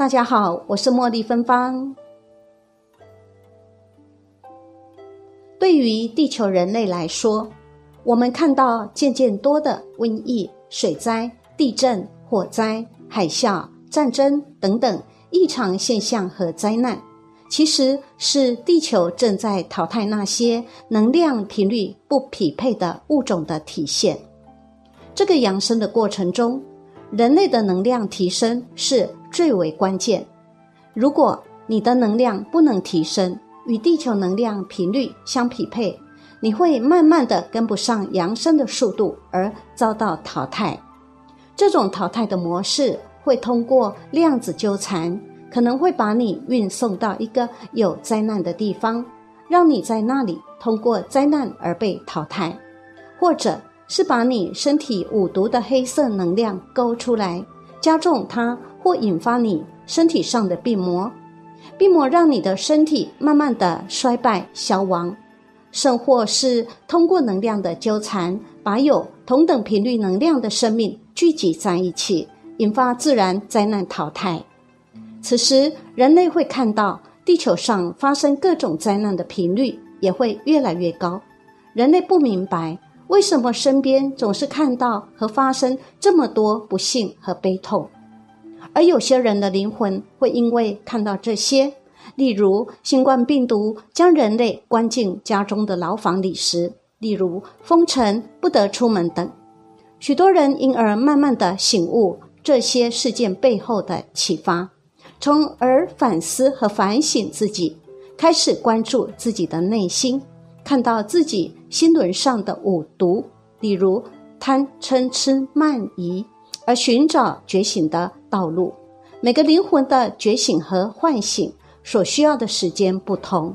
大家好，我是茉莉芬芳。对于地球人类来说，我们看到渐渐多的瘟疫、水灾、地震、火灾、海啸、战争等等异常现象和灾难，其实是地球正在淘汰那些能量频率不匹配的物种的体现。这个扬升的过程中，人类的能量提升是最为关键。如果你的能量不能提升，与地球能量频率相匹配，你会慢慢的跟不上扬升的速度而遭到淘汰。这种淘汰的模式会通过量子纠缠，可能会把你运送到一个有灾难的地方，让你在那里通过灾难而被淘汰，或者。是把你身体五毒的黑色能量勾出来，加重它，或引发你身体上的病魔，病魔让你的身体慢慢的衰败消亡，甚或是通过能量的纠缠，把有同等频率能量的生命聚集在一起，引发自然灾难淘汰。此时，人类会看到地球上发生各种灾难的频率也会越来越高。人类不明白。为什么身边总是看到和发生这么多不幸和悲痛？而有些人的灵魂会因为看到这些，例如新冠病毒将人类关进家中的牢房里时，例如封城不得出门等，许多人因而慢慢的醒悟这些事件背后的启发，从而反思和反省自己，开始关注自己的内心。看到自己心轮上的五毒，例如贪嗔痴慢疑，而寻找觉醒的道路。每个灵魂的觉醒和唤醒所需要的时间不同。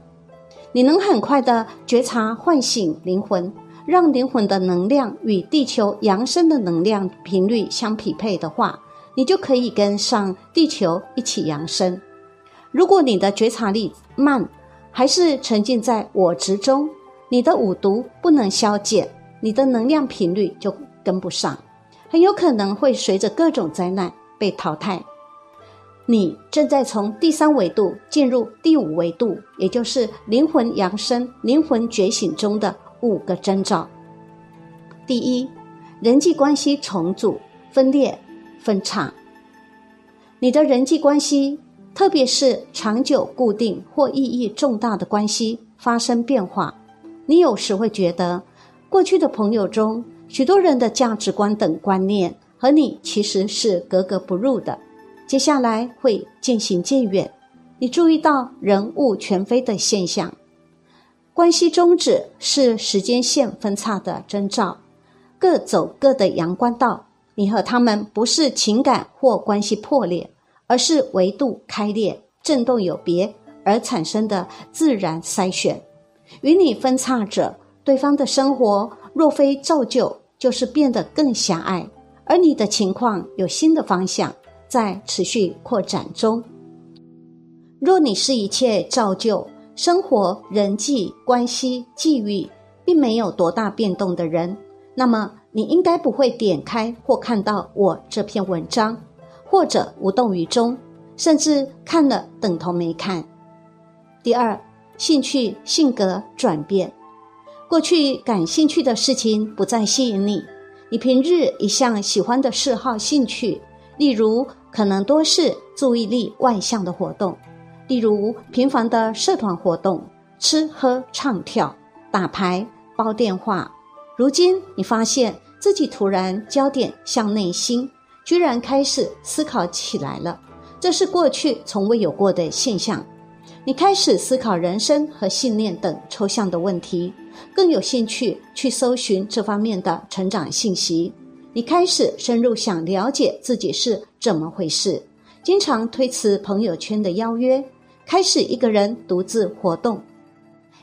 你能很快的觉察唤醒灵魂，让灵魂的能量与地球扬升的能量频率相匹配的话，你就可以跟上地球一起扬升。如果你的觉察力慢，还是沉浸在我执中，你的五毒不能消减，你的能量频率就跟不上，很有可能会随着各种灾难被淘汰。你正在从第三维度进入第五维度，也就是灵魂扬升、灵魂觉醒中的五个征兆。第一，人际关系重组、分裂、分叉。你的人际关系。特别是长久固定或意义重大的关系发生变化，你有时会觉得过去的朋友中许多人的价值观等观念和你其实是格格不入的。接下来会渐行渐远，你注意到人物全非的现象，关系终止是时间线分叉的征兆，各走各的阳关道。你和他们不是情感或关系破裂。而是维度开裂、震动有别而产生的自然筛选。与你分叉者，对方的生活若非造就，就是变得更狭隘；而你的情况有新的方向在持续扩展中。若你是一切造就，生活、人际关系、际遇并没有多大变动的人，那么你应该不会点开或看到我这篇文章。或者无动于衷，甚至看了等同没看。第二，兴趣性格转变，过去感兴趣的事情不再吸引你，你平日一向喜欢的嗜好兴趣，例如可能多是注意力外向的活动，例如频繁的社团活动，吃喝唱跳、打牌、煲电话。如今你发现自己突然焦点向内心。居然开始思考起来了，这是过去从未有过的现象。你开始思考人生和信念等抽象的问题，更有兴趣去搜寻这方面的成长信息。你开始深入想了解自己是怎么回事，经常推辞朋友圈的邀约，开始一个人独自活动，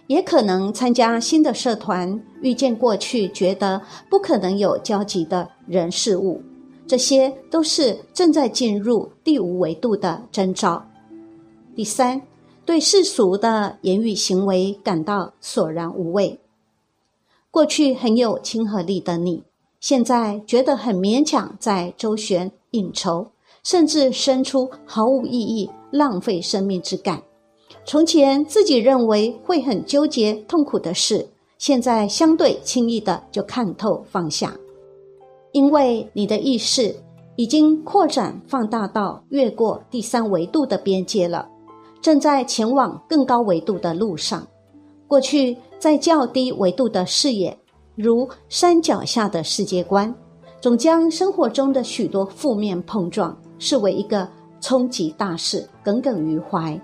也可能参加新的社团，遇见过去觉得不可能有交集的人事物。这些都是正在进入第五维度的征兆。第三，对世俗的言语行为感到索然无味。过去很有亲和力的你，现在觉得很勉强，在周旋应酬，甚至生出毫无意义、浪费生命之感。从前自己认为会很纠结、痛苦的事，现在相对轻易的就看透放下，因为你的意识已经扩展放大到越过第三维度的边界了，正在前往更高维度的路上。过去在较低维度的视野，如山脚下的世界观，总将生活中的许多负面碰撞视为一个冲击大事，耿耿于怀。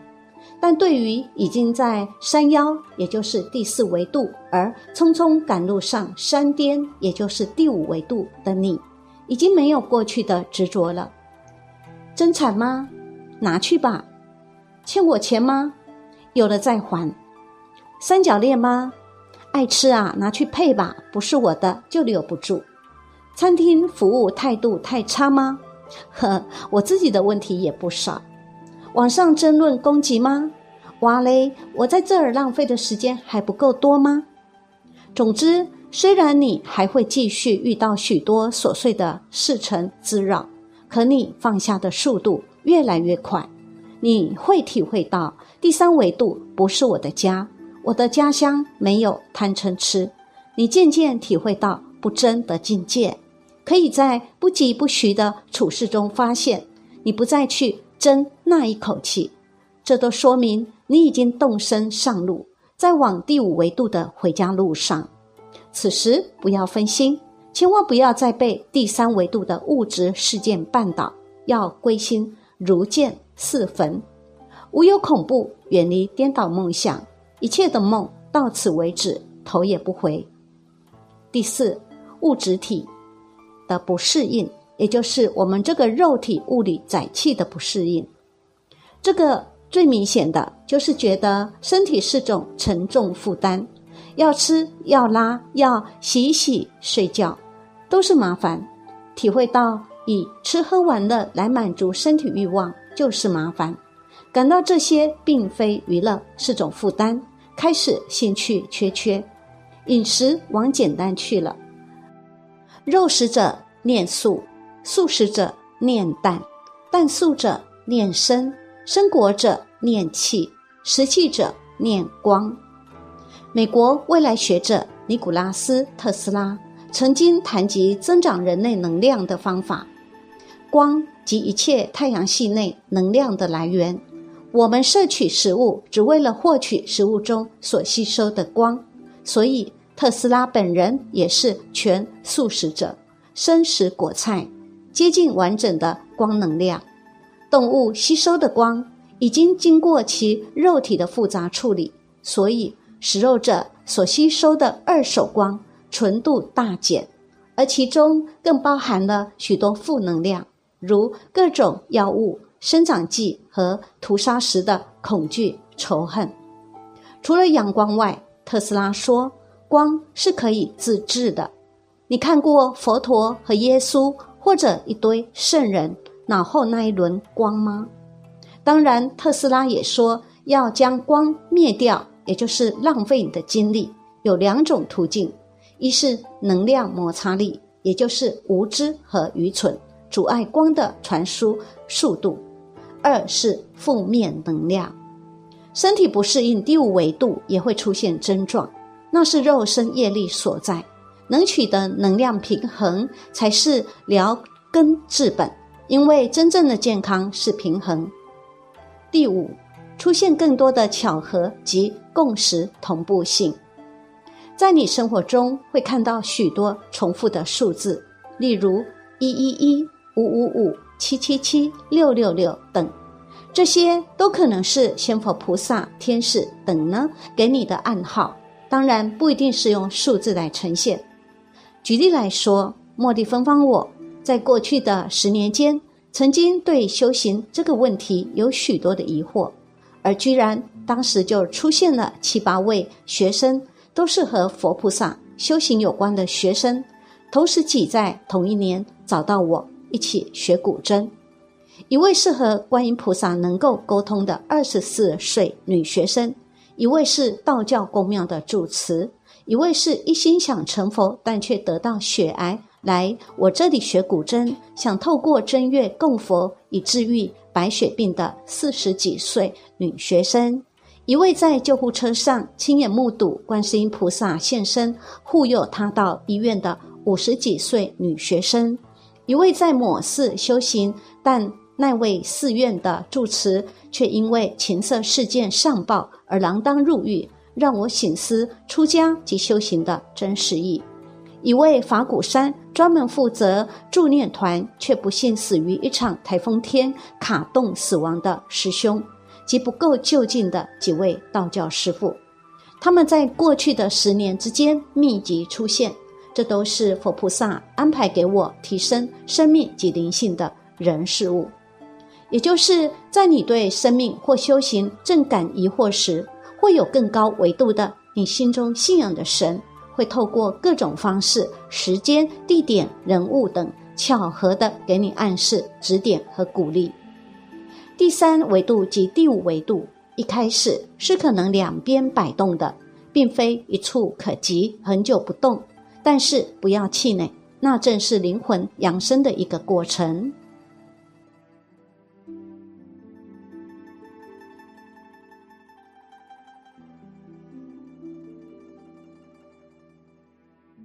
但对于已经在山腰，也就是第四维度，而匆匆赶路上山巅，也就是第五维度的你，已经没有过去的执着了。真惨吗？拿去吧。欠我钱吗？有了再还。三角恋吗？爱吃啊，拿去配吧。不是我的就留不住。餐厅服务态度太差吗？呵，我自己的问题也不少。网上争论攻击吗？哇嘞！我在这儿浪费的时间还不够多吗？总之，虽然你还会继续遇到许多琐碎的事程滋扰，可你放下的速度越来越快。你会体会到第三维度不是我的家，我的家乡没有贪嗔痴。你渐渐体会到不争的境界，可以在不疾不徐的处事中发现，你不再去。争那一口气，这都说明你已经动身上路，在往第五维度的回家路上。此时不要分心，千万不要再被第三维度的物质事件绊倒，要归心如见四焚，无有恐怖，远离颠倒梦想，一切的梦到此为止，头也不回。第四，物质体的不适应。也就是我们这个肉体物理载气的不适应，这个最明显的就是觉得身体是种沉重负担，要吃要拉要洗洗睡觉都是麻烦，体会到以吃喝玩乐来满足身体欲望就是麻烦，感到这些并非娱乐是种负担，开始兴趣缺缺，饮食往简单去了，肉食者念素。素食者念淡，淡素者念生，生果者念气，食气者念光。美国未来学者尼古拉斯·特斯拉曾经谈及增长人类能量的方法：光及一切太阳系内能量的来源。我们摄取食物只为了获取食物中所吸收的光，所以特斯拉本人也是全素食者，生食果菜。接近完整的光能量，动物吸收的光已经经过其肉体的复杂处理，所以食肉者所吸收的二手光纯度大减，而其中更包含了许多负能量，如各种药物、生长剂和屠杀时的恐惧、仇恨。除了阳光外，特斯拉说，光是可以自制的。你看过佛陀和耶稣？或者一堆圣人脑后那一轮光吗？当然，特斯拉也说要将光灭掉，也就是浪费你的精力。有两种途径：一是能量摩擦力，也就是无知和愚蠢阻碍光的传输速度；二是负面能量，身体不适应第五维度也会出现症状，那是肉身业力所在。能取得能量平衡才是疗根治本，因为真正的健康是平衡。第五，出现更多的巧合及共识同步性，在你生活中会看到许多重复的数字，例如一一一、五五五、七七七、六六六等，这些都可能是仙佛菩萨、天使等呢给你的暗号，当然不一定是用数字来呈现。举例来说，莫蒂芬芳我在过去的十年间，曾经对修行这个问题有许多的疑惑，而居然当时就出现了七八位学生，都是和佛菩萨修行有关的学生，同时挤在同一年找到我一起学古筝。一位是和观音菩萨能够沟通的二十四岁女学生，一位是道教宫庙的主持。一位是一心想成佛，但却得到血癌来我这里学古筝，想透过正月供佛以治愈白血病的四十几岁女学生。一位在救护车上亲眼目睹观世音菩萨现身护佑她到医院的五十几岁女学生；一位在某寺修行，但那位寺院的住持却因为情色事件上报而锒铛入狱，让我醒思出家及修行的真实意。一位法鼓山专门负责助念团，却不幸死于一场台风天卡洞死亡的师兄。及不够就近的几位道教师傅，他们在过去的十年之间密集出现，这都是佛菩萨安排给我提升生命及灵性的人事物。也就是在你对生命或修行正感疑惑时，会有更高维度的你心中信仰的神，会透过各种方式、时间、地点、人物等巧合的给你暗示、指点和鼓励。第三维度及第五维度，一开始是可能两边摆动的，并非一触可及，很久不动。但是不要气馁，那正是灵魂养生的一个过程。